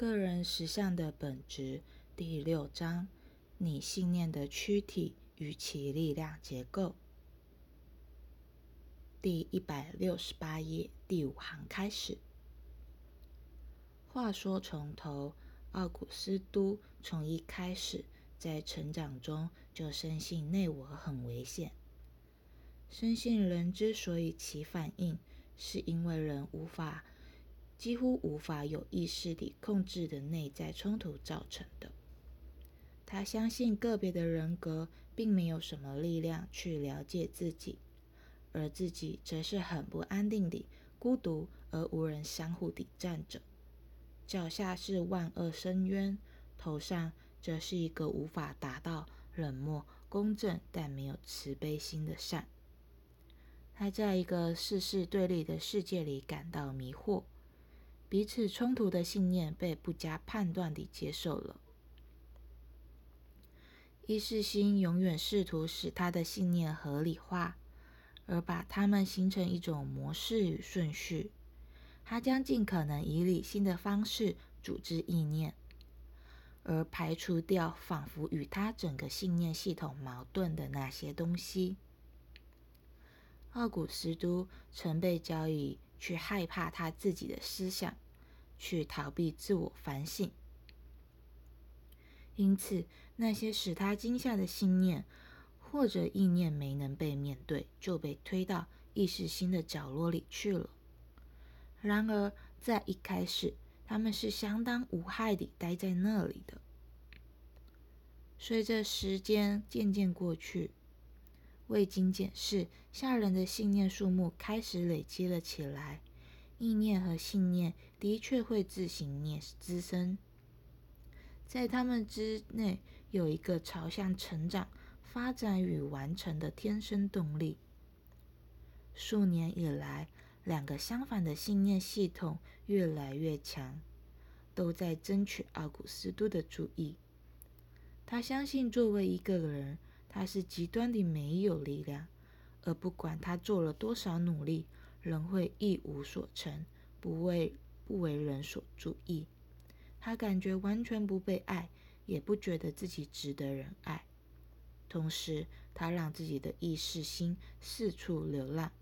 个人实相的本质第六章：你信念的躯体与其力量结构。第一百六十八页第五行开始。话说从头，奥古斯都从一开始在成长中就深信内我很危险。深信人之所以起反应，是因为人无法。几乎无法有意识地控制的内在冲突造成的。他相信个别的人格并没有什么力量去了解自己，而自己则是很不安定地孤独而无人相互抵战着。脚下是万恶深渊，头上则是一个无法达到冷漠公正但没有慈悲心的善。他在一个世事对立的世界里感到迷惑。彼此冲突的信念被不加判断地接受了。意识心永远试图使他的信念合理化，而把它们形成一种模式与顺序。他将尽可能以理性的方式组织意念，而排除掉仿佛与他整个信念系统矛盾的那些东西。奥古斯都曾被教育。去害怕他自己的思想，去逃避自我反省。因此，那些使他惊吓的信念或者意念没能被面对，就被推到意识心的角落里去了。然而，在一开始，他们是相当无害地待在那里的。随着时间渐渐过去，未经检视，吓人的信念数目开始累积了起来。意念和信念的确会自行念滋生，在他们之内有一个朝向成长、发展与完成的天生动力。数年以来，两个相反的信念系统越来越强，都在争取奥古斯都的注意。他相信，作为一个人。他是极端的没有力量，而不管他做了多少努力，仍会一无所成，不为不为人所注意。他感觉完全不被爱，也不觉得自己值得人爱。同时，他让自己的意识心四处流浪，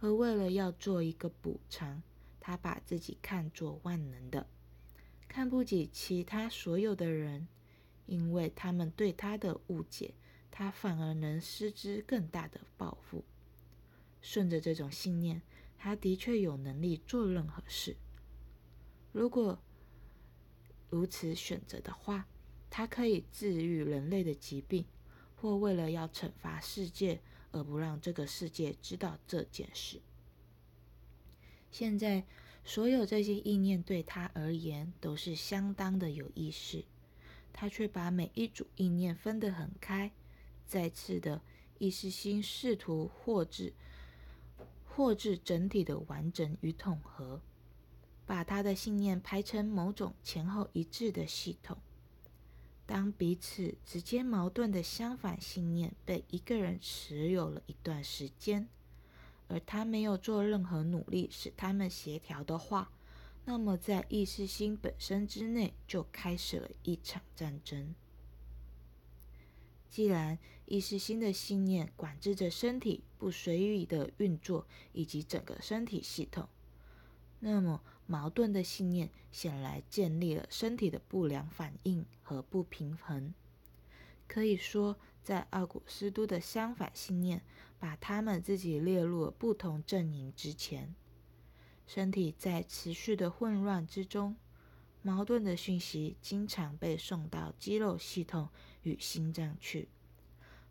而为了要做一个补偿，他把自己看作万能的，看不起其他所有的人，因为他们对他的误解。他反而能施之更大的报复。顺着这种信念，他的确有能力做任何事。如果如此选择的话，他可以治愈人类的疾病，或为了要惩罚世界而不让这个世界知道这件事。现在，所有这些意念对他而言都是相当的有意识，他却把每一组意念分得很开。再次的意识心试图获致获致整体的完整与统合，把他的信念排成某种前后一致的系统。当彼此直接矛盾的相反信念被一个人持有了一段时间，而他没有做任何努力使他们协调的话，那么在意识心本身之内就开始了一场战争。既然意识心的信念管制着身体不随意的运作以及整个身体系统，那么矛盾的信念显然建立了身体的不良反应和不平衡。可以说，在奥古斯都的相反信念把他们自己列入了不同阵营之前，身体在持续的混乱之中。矛盾的讯息经常被送到肌肉系统与心脏去，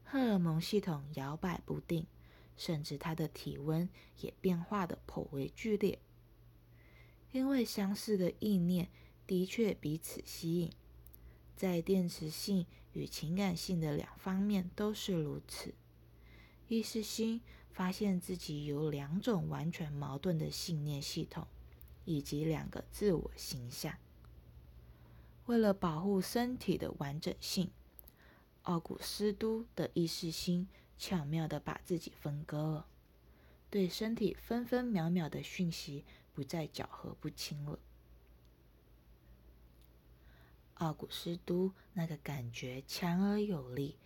荷尔蒙系统摇摆不定，甚至他的体温也变化的颇为剧烈。因为相似的意念的确彼此吸引，在电磁性与情感性的两方面都是如此。意识心发现自己有两种完全矛盾的信念系统，以及两个自我形象。为了保护身体的完整性，奥古斯都的意识心巧妙地把自己分割了，对身体分分秒秒的讯息不再搅和不清了。奥古斯都那个感觉强而有力，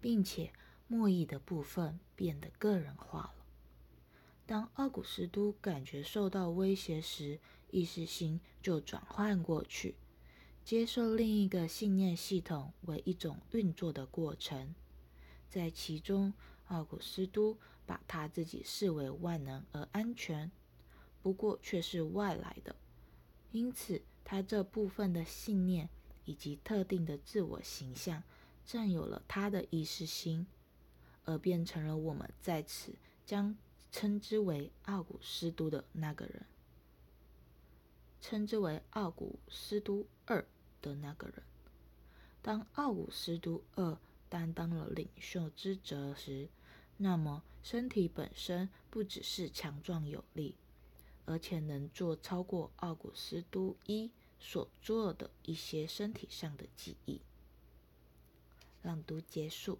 并且莫意的部分变得个人化了。当奥古斯都感觉受到威胁时，意识心就转换过去，接受另一个信念系统为一种运作的过程。在其中，奥古斯都把他自己视为万能而安全，不过却是外来的，因此他这部分的信念以及特定的自我形象占有了他的意识心，而变成了我们在此将。称之为奥古斯都的那个人，称之为奥古斯都二的那个人。当奥古斯都二担当了领袖之责时，那么身体本身不只是强壮有力，而且能做超过奥古斯都一所做的一些身体上的记忆。朗读结束。